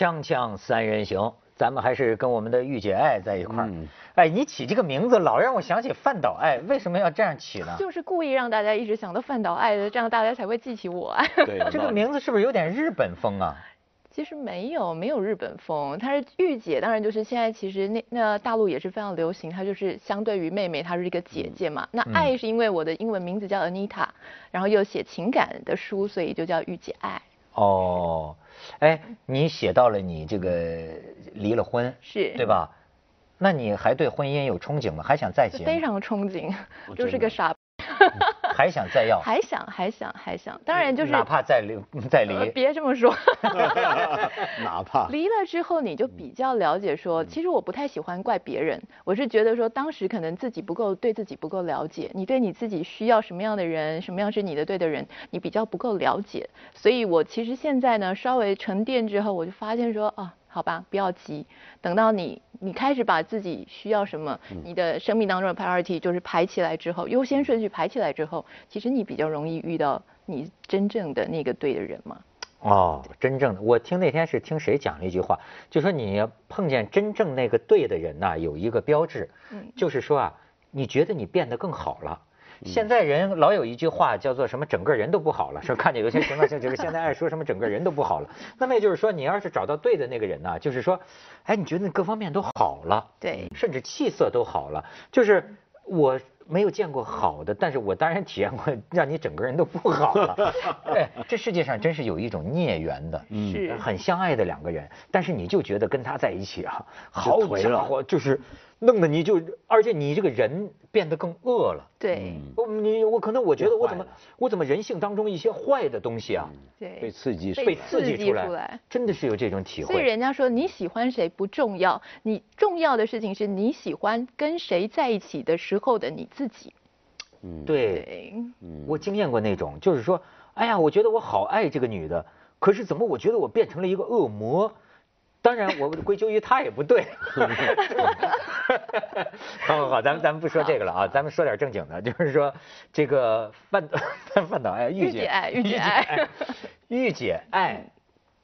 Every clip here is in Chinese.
锵锵三人行，咱们还是跟我们的御姐爱在一块儿。哎，你起这个名字老让我想起范岛爱，为什么要这样起呢？就是故意让大家一直想到范岛爱的，这样大家才会记起我。对，这个名字是不是有点日本风啊？其实没有，没有日本风。她是御姐，当然就是现在其实那那大陆也是非常流行，她就是相对于妹妹，她是一个姐姐嘛。那爱是因为我的英文名字叫 Anita，然后又写情感的书，所以就叫御姐爱。哦，哎，你写到了你这个离了婚，是对吧？那你还对婚姻有憧憬吗？还想再结？非常憧憬，就是个傻。还想再要？还想还想还想，当然就是哪怕再离 再离，别这么说。哪怕离了之后，你就比较了解说，其实我不太喜欢怪别人，我是觉得说当时可能自己不够对自己不够了解，你对你自己需要什么样的人，什么样是你的对的人，你比较不够了解，所以我其实现在呢稍微沉淀之后，我就发现说啊。好吧，不要急，等到你你开始把自己需要什么，你的生命当中的 priority 就是排起来之后，优先顺序排起来之后，其实你比较容易遇到你真正的那个对的人嘛。哦，真正的，我听那天是听谁讲了一句话，就说你碰见真正那个对的人呐，有一个标志，就是说啊，你觉得你变得更好了。现在人老有一句话叫做什么，整个人都不好了。说看见有些情况，像这个现在爱说什么整个人都不好了。那么也就是说，你要是找到对的那个人呢，就是说，哎，你觉得各方面都好了，对，甚至气色都好了。就是我没有见过好的，但是我当然体验过让你整个人都不好了。哎，这世界上真是有一种孽缘的，是很相爱的两个人，但是你就觉得跟他在一起啊，好家伙，就是。弄得你就，而且你这个人变得更恶了。对，我你我可能我觉得我怎么我怎么人性当中一些坏的东西啊，对，被刺激被刺激出来，真的是有这种体会。所以人家说你喜欢谁不重要，你重要的事情是你喜欢跟谁在一起的时候的你自己。嗯，对，我经验过那种，就是说，哎呀，我觉得我好爱这个女的，可是怎么我觉得我变成了一个恶魔。当然，我归咎于他也不对。好好好，咱们咱们不说这个了啊，咱们说点正经的，就是说这个范范导爱御姐爱御姐爱御姐爱，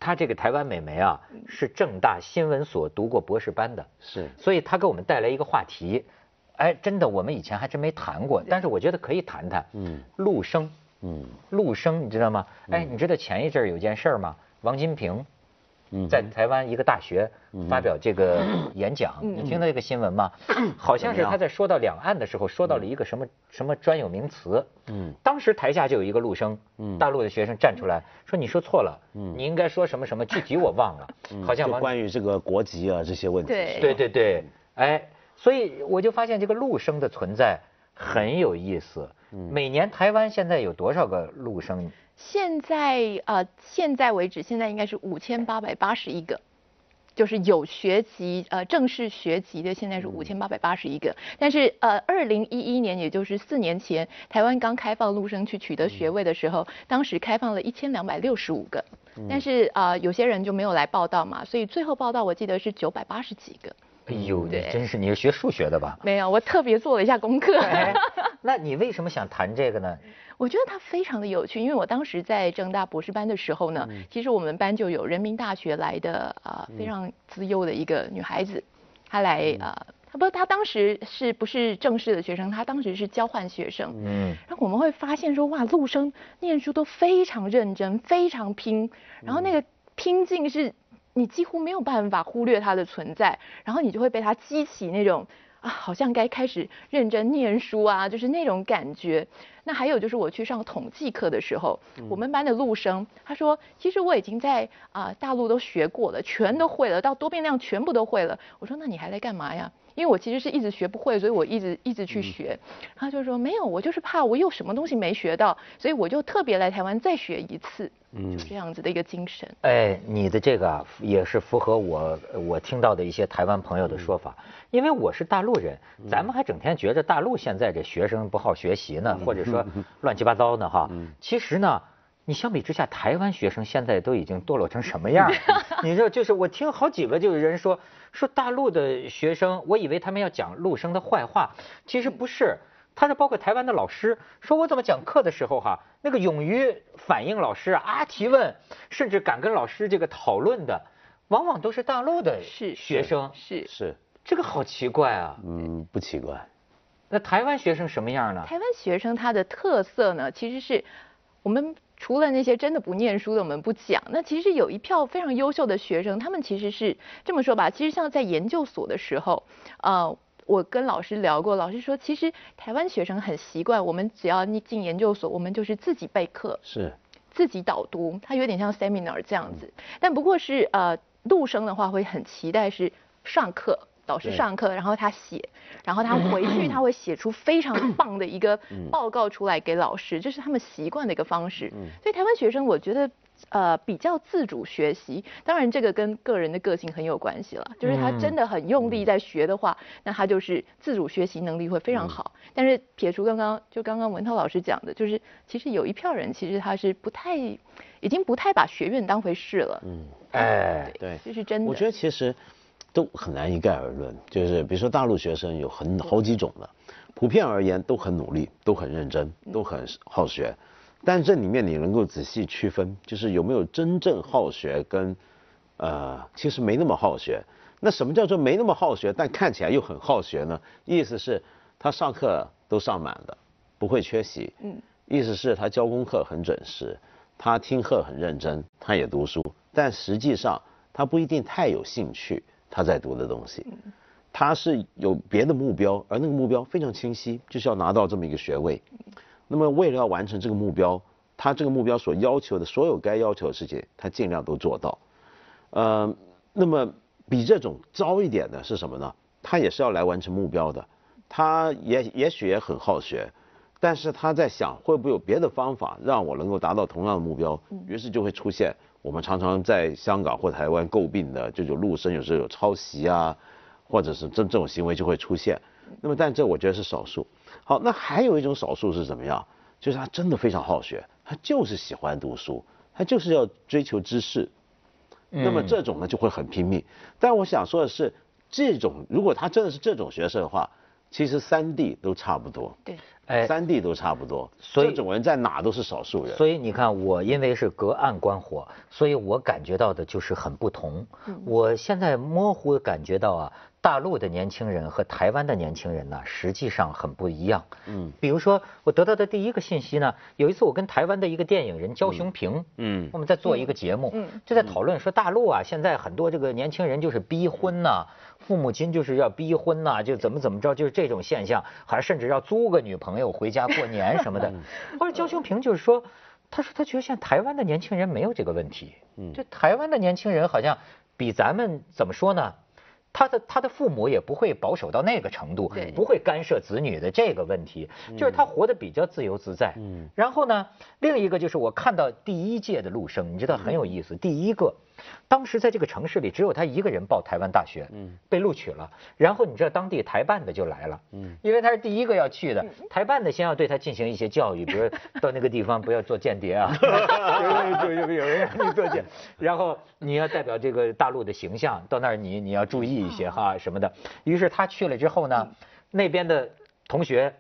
她这个台湾美眉啊，是正大新闻所读过博士班的，是，所以她给我们带来一个话题，哎，真的我们以前还真没谈过，但是我觉得可以谈谈。嗯，陆生，嗯，陆生，你知道吗？哎，你知道前一阵有件事吗？王金平。在台湾一个大学发表这个演讲，你听到这个新闻吗？好像是他在说到两岸的时候，说到了一个什么什么专有名词。嗯，当时台下就有一个陆生，大陆的学生站出来说：“你说错了，你应该说什么什么，具体我忘了。”好像关于这个国籍啊这些问题。对对对对，哎，所以我就发现这个陆生的存在很有意思。每年台湾现在有多少个陆生？现在呃，现在为止，现在应该是五千八百八十一个，就是有学籍呃正式学籍的，现在是五千八百八十一个。但是呃，二零一一年，也就是四年前，台湾刚开放陆生去取得学位的时候，当时开放了一千两百六十五个，但是啊，有些人就没有来报道嘛，所以最后报道我记得是九百八十几个。哎呦，你真是你是学数学的吧？没有，我特别做了一下功课。那你为什么想谈这个呢？我觉得它非常的有趣，因为我当时在正大博士班的时候呢，其实我们班就有人民大学来的啊非常资优的一个女孩子，她来啊，她不，她当时是不是正式的学生？她当时是交换学生。嗯。然后我们会发现说，哇，陆生念书都非常认真，非常拼，然后那个拼劲是你几乎没有办法忽略它的存在，然后你就会被它激起那种。啊，好像该开始认真念书啊，就是那种感觉。那还有就是我去上统计课的时候，我们班的陆生他说，其实我已经在啊大陆都学过了，全都会了，到多变量全部都会了。我说那你还来干嘛呀？因为我其实是一直学不会，所以我一直一直去学。他就说没有，我就是怕我有什么东西没学到，所以我就特别来台湾再学一次。嗯，就这样子的一个精神。哎，你的这个也是符合我我听到的一些台湾朋友的说法，因为我是大陆人，咱们还整天觉着大陆现在这学生不好学习呢，或者说乱七八糟呢哈。其实呢，你相比之下，台湾学生现在都已经堕落成什么样？你知道，就是我听好几个就是人说说大陆的学生，我以为他们要讲陆生的坏话，其实不是。他是包括台湾的老师，说我怎么讲课的时候哈，那个勇于反映老师啊提问，甚至敢跟老师这个讨论的，往往都是大陆的是学生，是是，这个好奇怪啊。嗯，不奇怪。那台湾学生什么样呢？台湾学生他的特色呢，其实是我们除了那些真的不念书的，我们不讲。那其实有一票非常优秀的学生，他们其实是这么说吧，其实像在研究所的时候，呃，我跟老师聊过，老师说，其实台湾学生很习惯，我们只要你进研究所，我们就是自己备课，是，自己导读，它有点像 seminar 这样子。但不过是呃，陆生的话会很期待是上课。导师上课，然后他写，然后他回去 他会写出非常棒的一个报告出来给老师，这是他们习惯的一个方式。所以台湾学生我觉得呃比较自主学习，当然这个跟个人的个性很有关系了。就是他真的很用力在学的话，那他就是自主学习能力会非常好。但是撇除刚刚就刚刚文涛老师讲的，就是其实有一票人其实他是不太已经不太把学院当回事了。嗯，哎，对，这是真的。我觉得其实。都很难一概而论，就是比如说大陆学生有很好几种的，普遍而言都很努力，都很认真，都很好学，但这里面你能够仔细区分，就是有没有真正好学跟，呃，其实没那么好学。那什么叫做没那么好学，但看起来又很好学呢？意思是他上课都上满了，不会缺席。嗯。意思是他交功课很准时，他听课很认真，他也读书，但实际上他不一定太有兴趣。他在读的东西，他是有别的目标，而那个目标非常清晰，就是要拿到这么一个学位。那么为了要完成这个目标，他这个目标所要求的所有该要求的事情，他尽量都做到。呃，那么比这种糟一点的是什么呢？他也是要来完成目标的，他也也许也很好学，但是他在想会不会有别的方法让我能够达到同样的目标，于是就会出现。我们常常在香港或台湾诟病的，这种陆生有时候有抄袭啊，或者是这这种行为就会出现。那么，但这我觉得是少数。好，那还有一种少数是怎么样？就是他真的非常好学，他就是喜欢读书，他就是要追求知识。那么这种呢就会很拼命。但我想说的是，这种如果他真的是这种学生的话，其实三 D 都差不多。对。哎，三 D 都差不多，所以这种人在哪都是少数人。所以你看，我因为是隔岸观火，所以我感觉到的就是很不同。我现在模糊感觉到啊。大陆的年轻人和台湾的年轻人呢，实际上很不一样。嗯，比如说我得到的第一个信息呢，有一次我跟台湾的一个电影人焦雄平，嗯，我们在做一个节目，嗯，就在讨论说大陆啊，现在很多这个年轻人就是逼婚呐，父母亲就是要逼婚呐，就怎么怎么着，就是这种现象，还甚至要租个女朋友回家过年什么的。后来焦雄平就是说，他说他觉得现在台湾的年轻人没有这个问题，嗯，就台湾的年轻人好像比咱们怎么说呢？他的他的父母也不会保守到那个程度，不会干涉子女的这个问题，就是他活得比较自由自在。嗯，然后呢，另一个就是我看到第一届的陆生，你知道很有意思，第一个。当时在这个城市里，只有他一个人报台湾大学，嗯，被录取了。然后你知道当地台办的就来了，嗯，因为他是第一个要去的，台办的先要对他进行一些教育，比如到那个地方不要做间谍啊，有有有人让你做间，然后你要代表这个大陆的形象，到那儿你你要注意一些哈什么的。于是他去了之后呢，那边的同学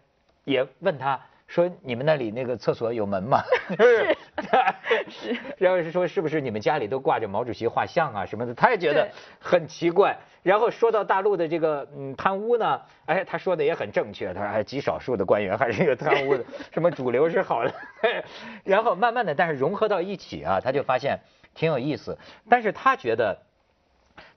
也问他。说你们那里那个厕所有门吗？然后 是说是不是你们家里都挂着毛主席画像啊什么的？他也觉得很奇怪。然后说到大陆的这个嗯贪污呢，哎，他说的也很正确。他说哎，极少数的官员还是有贪污的，什么主流是好的。然后慢慢的，但是融合到一起啊，他就发现挺有意思。但是他觉得，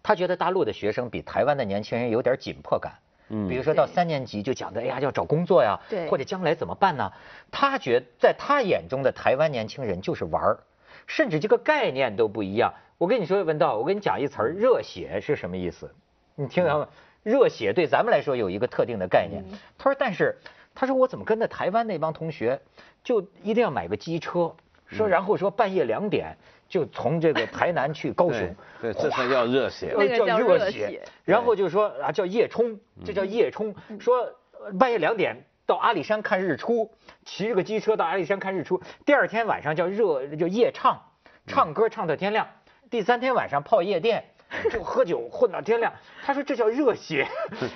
他觉得大陆的学生比台湾的年轻人有点紧迫感。嗯，比如说到三年级就讲的，哎呀，要找工作呀，对，或者将来怎么办呢？他觉在他眼中的台湾年轻人就是玩儿，甚至这个概念都不一样。我跟你说，文道，我跟你讲一词儿，热血是什么意思？你听到吗？热血对咱们来说有一个特定的概念。他说，但是他说我怎么跟着台湾那帮同学就一定要买个机车，说然后说半夜两点。就从这个台南去高雄，对，这才叫热血，叫热血。然后就说啊，叫夜冲，这叫夜冲。说半夜两点到阿里山看日出，骑着个机车到阿里山看日出。第二天晚上叫热，叫夜唱，唱歌唱到天亮。第三天晚上泡夜店，就喝酒混到天亮。他说这叫热血。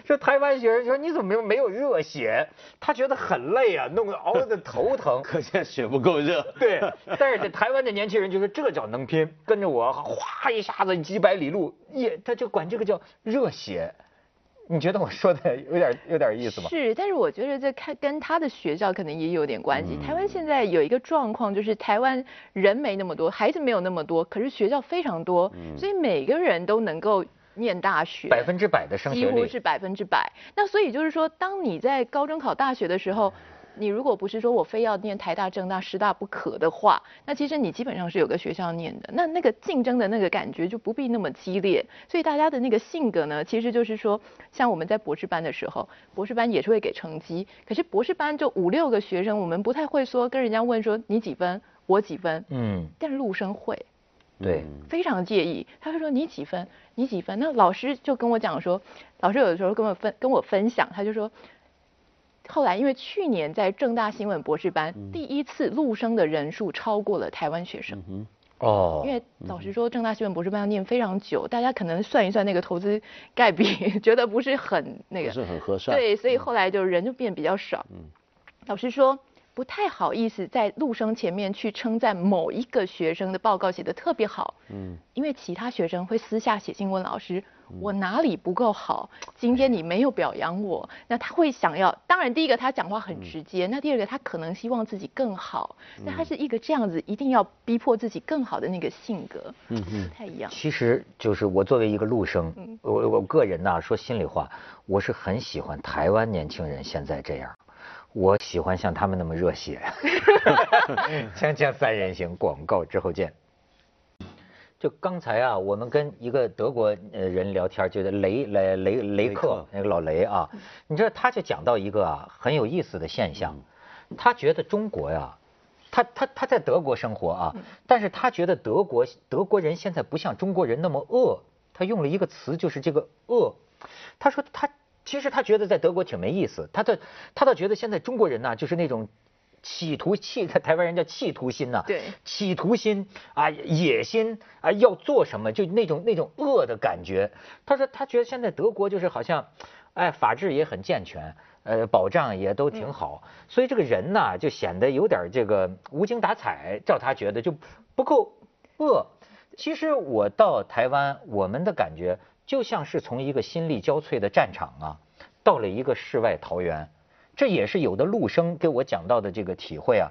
说台湾学生说你怎么没有没有热血？他觉得很累啊，弄得熬得头疼。可见血不够热。对，但是这台湾的年轻人就说这叫能拼，跟着我哗一下子几百里路，也他就管这个叫热血。你觉得我说的有点有点意思吗？是，但是我觉得这看跟他的学校可能也有点关系。台湾现在有一个状况，就是台湾人没那么多，孩子没有那么多，可是学校非常多，所以每个人都能够念大学，百分之百的升学率，几乎是百分之百。那所以就是说，当你在高中考大学的时候。你如果不是说我非要念台大、政大、师大不可的话，那其实你基本上是有个学校念的，那那个竞争的那个感觉就不必那么激烈。所以大家的那个性格呢，其实就是说，像我们在博士班的时候，博士班也是会给成绩，可是博士班就五六个学生，我们不太会说跟人家问说你几分，我几分，嗯，但陆生会，对，非常介意，他会说你几分，你几分，那老师就跟我讲说，老师有的时候跟我分跟我分享，他就说。后来，因为去年在正大新闻博士班第一次录生的人数超过了台湾学生。哦。因为老实说，正大新闻博士班要念非常久，大家可能算一算那个投资概比，觉得不是很那个。不是很合算。对，所以后来就人就变比较少。嗯。老实说。不太好意思在陆生前面去称赞某一个学生的报告写的特别好，嗯，因为其他学生会私下写信问老师，我哪里不够好？今天你没有表扬我，那他会想要，当然第一个他讲话很直接，那第二个他可能希望自己更好，那他是一个这样子一定要逼迫自己更好的那个性格，嗯嗯，不太一样。其实就是我作为一个陆生，我我个人呐说心里话，我是很喜欢台湾年轻人现在这样。我喜欢像他们那么热血。锵锵三人行，广告之后见。就刚才啊，我们跟一个德国呃人聊天，就是雷雷雷雷克那个老雷啊，你知道他就讲到一个啊很有意思的现象，他觉得中国呀，他他他在德国生活啊，但是他觉得德国德国人现在不像中国人那么恶，他用了一个词就是这个恶，他说他。其实他觉得在德国挺没意思，他的他倒觉得现在中国人呢，就是那种企图气，台湾人叫企图心呐，对，企图心啊，野心啊，要做什么就那种那种恶的感觉。他说他觉得现在德国就是好像，哎，法治也很健全，呃，保障也都挺好，所以这个人呢就显得有点这个无精打采，照他觉得就不够恶。其实我到台湾，我们的感觉。就像是从一个心力交瘁的战场啊，到了一个世外桃源，这也是有的陆生给我讲到的这个体会啊。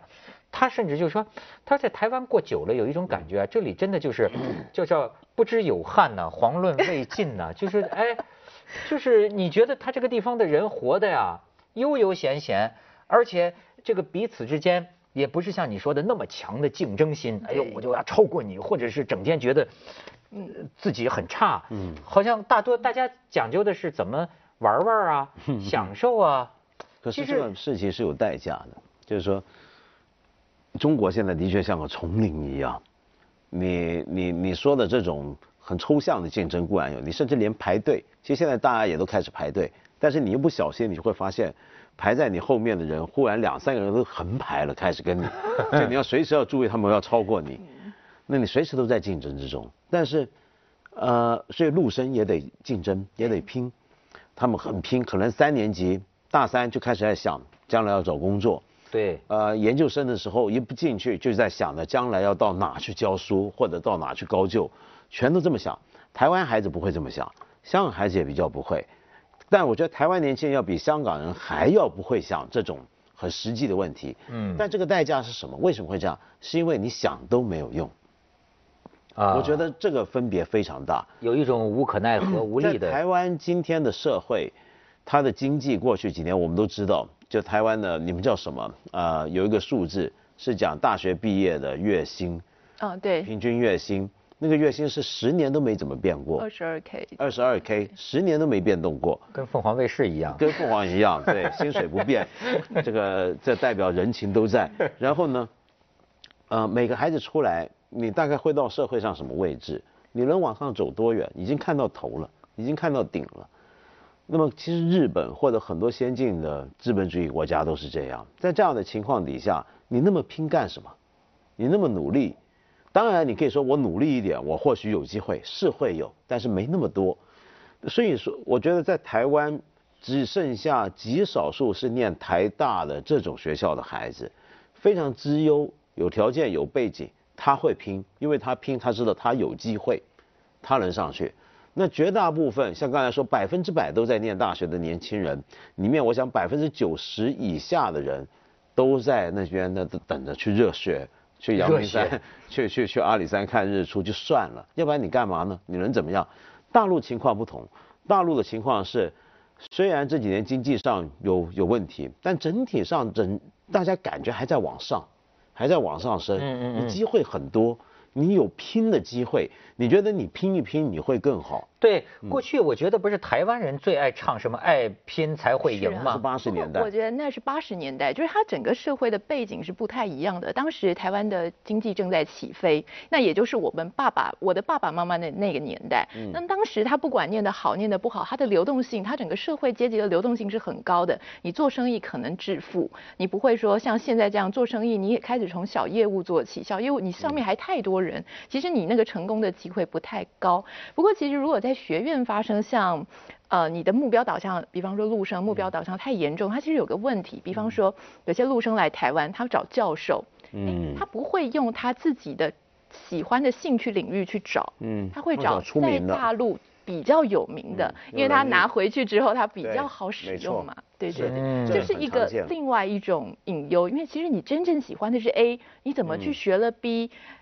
他甚至就说，他在台湾过久了，有一种感觉啊，这里真的就是，就叫不知有汉呐，遑论魏晋呐，就是哎，就是你觉得他这个地方的人活的呀，悠悠闲闲，而且这个彼此之间也不是像你说的那么强的竞争心，哎呦，我就要超过你，或者是整天觉得。嗯，自己很差，嗯，好像大多大家讲究的是怎么玩玩啊，享受啊。可是这个事情是有代价的，就是说，中国现在的确像个丛林一样，你你你说的这种很抽象的竞争固然有，你甚至连排队，其实现在大家也都开始排队，但是你一不小心，你就会发现排在你后面的人，忽然两三个人都横排了，开始跟你，就你要随时要注意他们要超过你。那你随时都在竞争之中，但是，呃，所以陆生也得竞争，也得拼，他们很拼，可能三年级大三就开始在想将来要找工作，对，呃，研究生的时候一不进去就在想着将来要到哪去教书或者到哪去高就，全都这么想。台湾孩子不会这么想，香港孩子也比较不会，但我觉得台湾年轻人要比香港人还要不会想这种很实际的问题，嗯，但这个代价是什么？为什么会这样？是因为你想都没有用。啊，我觉得这个分别非常大，有一种无可奈何、无力的。台湾今天的社会，它的经济过去几年我们都知道，就台湾的你们叫什么？呃，有一个数字是讲大学毕业的月薪，啊对，平均月薪，那个月薪是十年都没怎么变过，二十二 k，二十二 k，十年都没变动过，跟凤凰卫视一样，跟凤凰一样，对，薪水不变，这个这代表人情都在。然后呢，呃，每个孩子出来。你大概会到社会上什么位置？你能往上走多远？已经看到头了，已经看到顶了。那么其实日本或者很多先进的资本主义国家都是这样。在这样的情况底下，你那么拼干什么？你那么努力，当然，你可以说我努力一点，我或许有机会，是会有，但是没那么多。所以说，我觉得在台湾只剩下极少数是念台大的这种学校的孩子，非常之优，有条件有背景，他会拼，因为他拼，他知道他有机会，他能上去。那绝大部分像刚才说百分之百都在念大学的年轻人里面，我想百分之九十以下的人都在那边那等着去热血。去阳明山，去去去阿里山看日出就算了，要不然你干嘛呢？你能怎么样？大陆情况不同，大陆的情况是，虽然这几年经济上有有问题，但整体上整大家感觉还在往上，还在往上升，嗯嗯，机会很多。你有拼的机会，你觉得你拼一拼你会更好？对，过去我觉得不是台湾人最爱唱什么“爱拼才会赢”吗？是八十年代。我觉得那是八十年代，就是它整个社会的背景是不太一样的。当时台湾的经济正在起飞，那也就是我们爸爸、我的爸爸妈妈的那个年代。嗯。那当时他不管念得好，念得不好，他的流动性，他整个社会阶级的流动性是很高的。你做生意可能致富，你不会说像现在这样做生意，你也开始从小业务做起，小业务你上面还太多。人其实你那个成功的机会不太高，不过其实如果在学院发生像，呃，你的目标导向，比方说陆生目标导向太严重，他其实有个问题，比方说有些陆生来台湾，他找教授，嗯，他不会用他自己的喜欢的兴趣领域去找，嗯，他会找在大陆比较有名的，因为他拿回去之后他比较好使用嘛，对对对，这是一个另外一种隐忧，因为其实你真正喜欢的是 A，你怎么去学了 B？那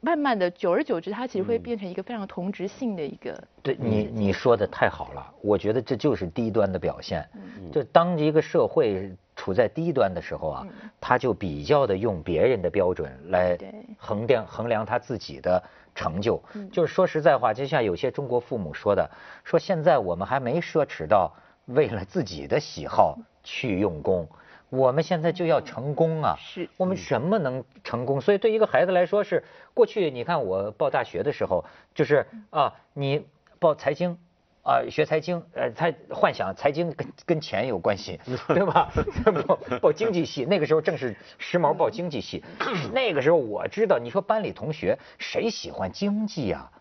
慢慢的，久而久之，它其实会变成一个非常同质性的一个。对你你说的太好了，我觉得这就是低端的表现。嗯就当一个社会处在低端的时候啊，他就比较的用别人的标准来衡量衡量他自己的成就。就是说实在话，就像有些中国父母说的，说现在我们还没奢侈到为了自己的喜好去用功。我们现在就要成功啊！是，我们什么能成功？所以对一个孩子来说，是过去你看我报大学的时候，就是啊，你报财经，啊学财经，呃，他幻想财经跟跟钱有关系，对吧？报 报经济系，那个时候正是时髦报经济系，那个时候我知道，你说班里同学谁喜欢经济啊？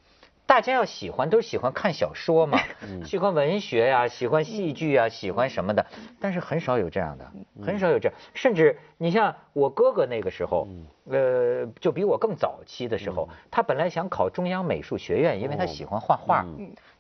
大家要喜欢，都是喜欢看小说嘛，喜欢文学呀，喜欢戏剧呀，喜欢什么的，但是很少有这样的，很少有这样。甚至你像我哥哥那个时候，呃，就比我更早期的时候，他本来想考中央美术学院，因为他喜欢画画。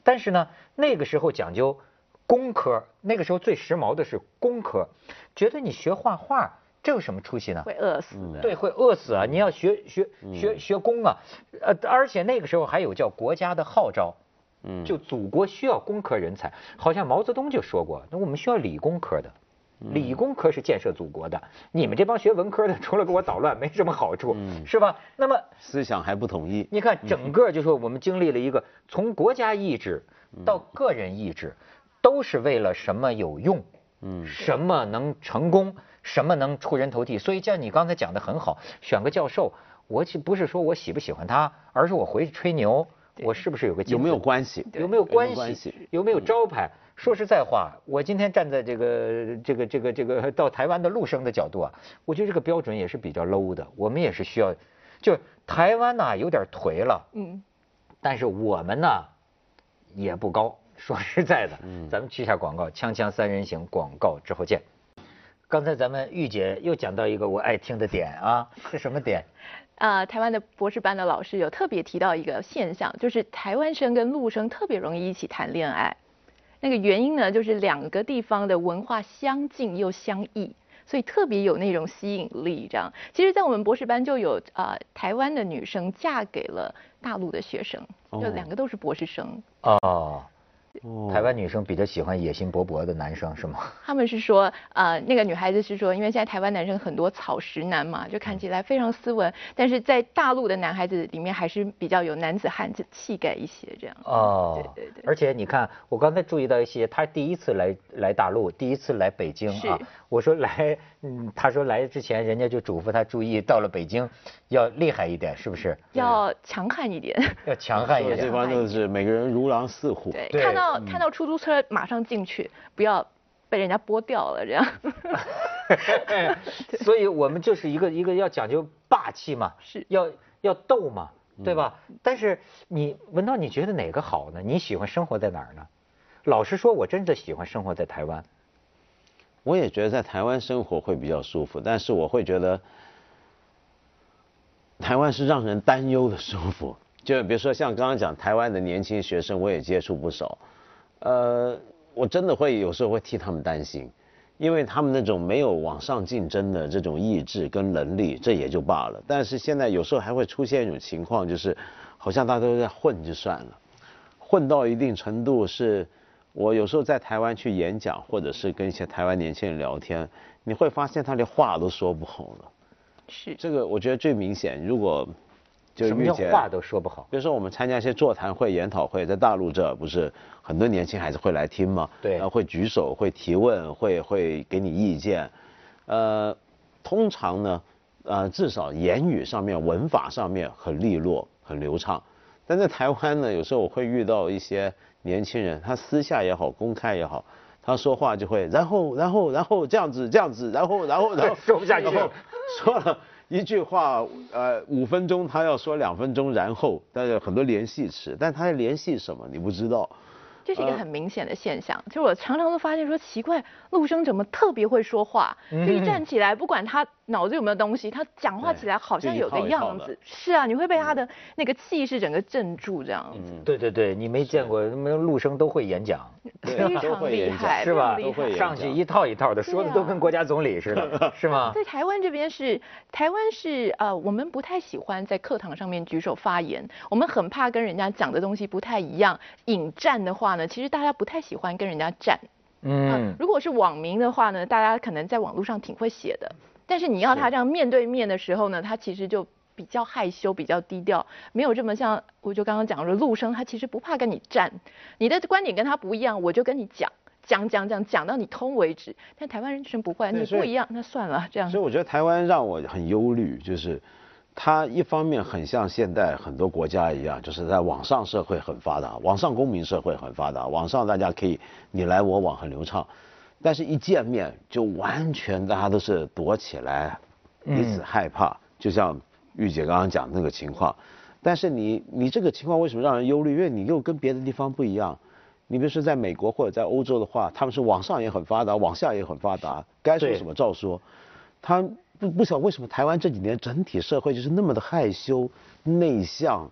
但是呢，那个时候讲究工科，那个时候最时髦的是工科，觉得你学画画。这有什么出息呢？会饿死。对，会饿死啊！你要学学学学工啊，呃，而且那个时候还有叫国家的号召，嗯，就祖国需要工科人才。好像毛泽东就说过，那我们需要理工科的，理工科是建设祖国的。你们这帮学文科的，除了给我捣乱，没什么好处，是吧？那么思想还不统一。你看，整个就说我们经历了一个从国家意志到个人意志，都是为了什么有用？嗯，什么能成功？什么能出人头地？所以像你刚才讲的很好，选个教授，我其不是说我喜不喜欢他，而是我回去吹牛，我是不是有个有没有关系？有没有关系？有没有招牌？说实在话，我今天站在这个这个这个这个到台湾的陆生的角度啊，我觉得这个标准也是比较 low 的。我们也是需要，就台湾呢有点颓了，嗯，但是我们呢也不高。说实在的，嗯，咱们去下广告，锵锵三人行广告之后见。刚才咱们玉姐又讲到一个我爱听的点啊，是什么点？啊，台湾的博士班的老师有特别提到一个现象，就是台湾生跟陆生特别容易一起谈恋爱。那个原因呢，就是两个地方的文化相近又相异，所以特别有那种吸引力。这样，其实，在我们博士班就有啊，台湾的女生嫁给了大陆的学生，就两个都是博士生。哦。台湾女生比较喜欢野心勃勃的男生是吗？他们是说，呃，那个女孩子是说，因为现在台湾男生很多草食男嘛，就看起来非常斯文，但是在大陆的男孩子里面还是比较有男子汉子气概一些这样。哦，对对对。而且你看，我刚才注意到一些，他第一次来来大陆，第一次来北京啊。我说来，嗯，他说来之前人家就嘱咐他注意，到了北京要厉害一点，是不是？要强悍一点。要强悍一点。这帮都是每个人如狼似虎。对，看到。看到出租车马上进去，不要被人家剥掉了这样。所以我们就是一个一个要讲究霸气嘛，是要要斗嘛，对吧？但是你文涛，你觉得哪个好呢？你喜欢生活在哪儿呢？老实说，我真的喜欢生活在台湾。我也觉得在台湾生活会比较舒服，但是我会觉得台湾是让人担忧的舒服。就比如说像刚刚讲台湾的年轻学生，我也接触不少，呃，我真的会有时候会替他们担心，因为他们那种没有往上竞争的这种意志跟能力，这也就罢了。但是现在有时候还会出现一种情况，就是好像大家都在混就算了，混到一定程度是。我有时候在台湾去演讲，或者是跟一些台湾年轻人聊天，你会发现他连话都说不好了。是这个，我觉得最明显。如果就什么叫话都说不好？比如说我们参加一些座谈会、研讨会，在大陆这不是很多年轻孩子会来听吗？对，会举手、会提问、会会给你意见。呃，通常呢，呃，至少言语上面、文法上面很利落、很流畅。但在台湾呢，有时候我会遇到一些。年轻人，他私下也好，公开也好，他说话就会，然后，然后，然后这样子，这样子，然后，然后，然后 说不下去，说了一句话，呃，五分钟他要说两分钟，然后，但是很多联系词，但他在联系什么，你不知道。这是一个很明显的现象，就是我常常都发现说奇怪，陆生怎么特别会说话？一站起来，不管他脑子有没有东西，他讲话起来好像有个样子。是啊，你会被他的那个气势整个镇住这样子。对对对，你没见过，那么陆生都会演讲，非常厉害，是吧？都会上去一套一套的，说的都跟国家总理似的，是吗？在台湾这边是，台湾是呃，我们不太喜欢在课堂上面举手发言，我们很怕跟人家讲的东西不太一样，引战的话。呢，其实大家不太喜欢跟人家战。嗯，如果是网民的话呢，大家可能在网络上挺会写的。但是你要他这样面对面的时候呢，他其实就比较害羞，比较低调，没有这么像我就刚刚讲的陆生，他其实不怕跟你战。你的观点跟他不一样，我就跟你讲，讲讲讲讲到你通为止。但台湾人全不会，你不一样，那算了这样。所以我觉得台湾让我很忧虑，就是。它一方面很像现代很多国家一样，就是在网上社会很发达，网上公民社会很发达，网上大家可以你来我往很流畅，但是一见面就完全大家都是躲起来，彼此害怕，就像玉姐刚刚讲那个情况。但是你你这个情况为什么让人忧虑？因为你又跟别的地方不一样。你比如说在美国或者在欧洲的话，他们是网上也很发达，网下也很发达，该说什么照说，他。不不晓得为什么台湾这几年整体社会就是那么的害羞内向，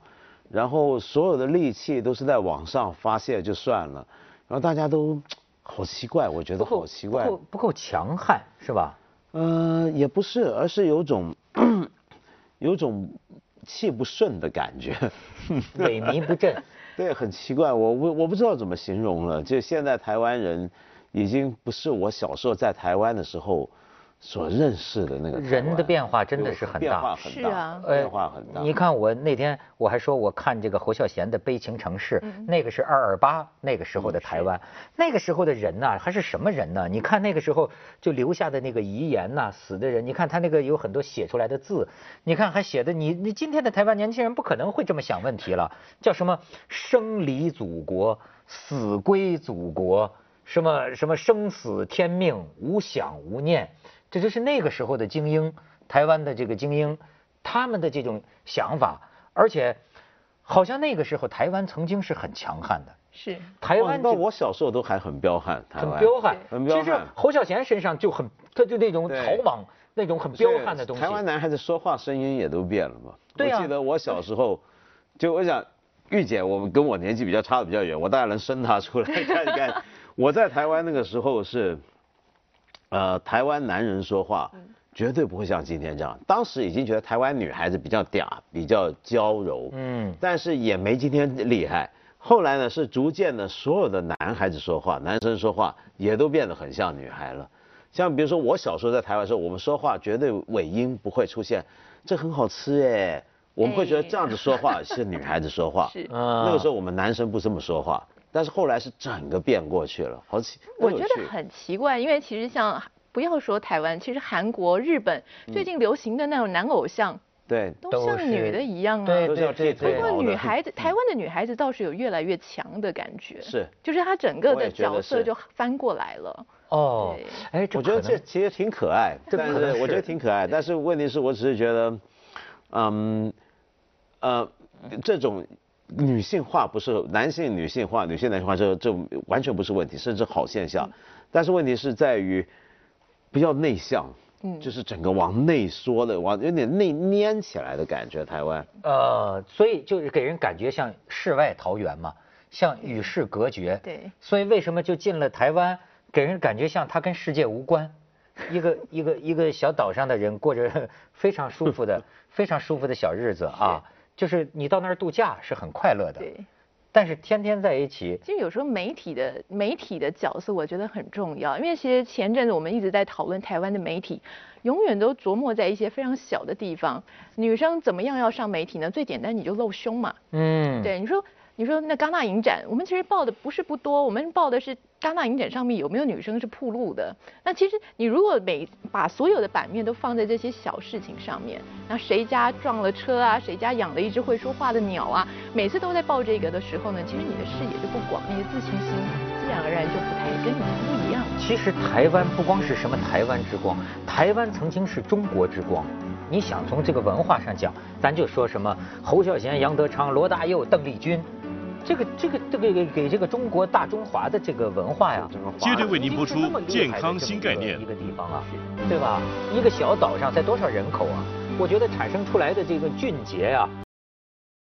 然后所有的戾气都是在网上发泄就算了，然后大家都好奇怪，我觉得好奇怪，不够不够强悍是吧？呃，也不是，而是有种 有种气不顺的感觉，萎靡不振。对，很奇怪，我我我不知道怎么形容了。就现在台湾人已经不是我小时候在台湾的时候。所认识的那个人的变化真的是很大，变化很大，变化很大。你看我那天我还说我看这个侯孝贤的《悲情城市》，那个是二二八那个时候的台湾，那个时候的人呐还是什么人呢？你看那个时候就留下的那个遗言呐，死的人，你看他那个有很多写出来的字，你看还写的你你今天的台湾年轻人不可能会这么想问题了，叫什么生离祖国，死归祖国，什么什么生死天命，无想无念。这就是那个时候的精英，台湾的这个精英，他们的这种想法，而且好像那个时候台湾曾经是很强悍的。是。台湾到我小时候都还很彪悍。很彪悍。很彪悍。其实侯孝贤身上就很，他就那种逃亡那种很彪悍的东西。台湾男孩子说话声音也都变了嘛。对我记得我小时候，就我想，玉姐，我们跟我年纪比较差的比较远，我大概能生她出来 看一看。我在台湾那个时候是。呃，台湾男人说话绝对不会像今天这样。当时已经觉得台湾女孩子比较嗲，比较娇柔，嗯，但是也没今天厉害。后来呢，是逐渐的，所有的男孩子说话，男生说话也都变得很像女孩了。像比如说我小时候在台湾时候，我们说话绝对尾音不会出现，这很好吃哎，我们会觉得这样子说话是女孩子说话。是，那个时候我们男生不这么说话。但是后来是整个变过去了，好奇，我觉得很奇怪，因为其实像不要说台湾，其实韩国、日本最近流行的那种男偶像，对，都像女的一样啊，对对对。不过女孩子，台湾的女孩子倒是有越来越强的感觉，是，就是她整个的角色就翻过来了。哦，哎，我觉得这其实挺可爱，但是我觉得挺可爱，但是问题是我只是觉得，嗯。呃，这种女性化不是男性女性化、女性男性化，这这完全不是问题，甚至好现象。但是问题是在于不要内向，嗯，就是整个往内缩的，往有点内粘起来的感觉。台湾，呃，所以就是给人感觉像世外桃源嘛，像与世隔绝。对。所以为什么就进了台湾，给人感觉像他跟世界无关？一个一个一个小岛上的人过着非常舒服的、非常舒服的小日子啊，就是你到那儿度假是很快乐的。对。但是天天在一起，其实有时候媒体的媒体的角色我觉得很重要，因为其实前阵子我们一直在讨论台湾的媒体，永远都琢磨在一些非常小的地方。女生怎么样要上媒体呢？最简单，你就露胸嘛。嗯。对，你说。你说那戛纳影展，我们其实报的不是不多，我们报的是戛纳影展上面有没有女生是铺路的。那其实你如果每把所有的版面都放在这些小事情上面，那谁家撞了车啊，谁家养了一只会说话的鸟啊，每次都在报这个的时候呢，其实你的视野就不广，你的自信心自然而然就不太跟以前不一样。其实台湾不光是什么台湾之光，台湾曾经是中国之光。你想从这个文化上讲，咱就说什么侯孝贤、杨德昌、罗大佑、邓丽君。这个这个这个给给这个中国大中华的这个文化呀，接着为您播出健康新概念。一个地方啊，对吧？一个小岛上才多少人口啊？我觉得产生出来的这个俊杰啊，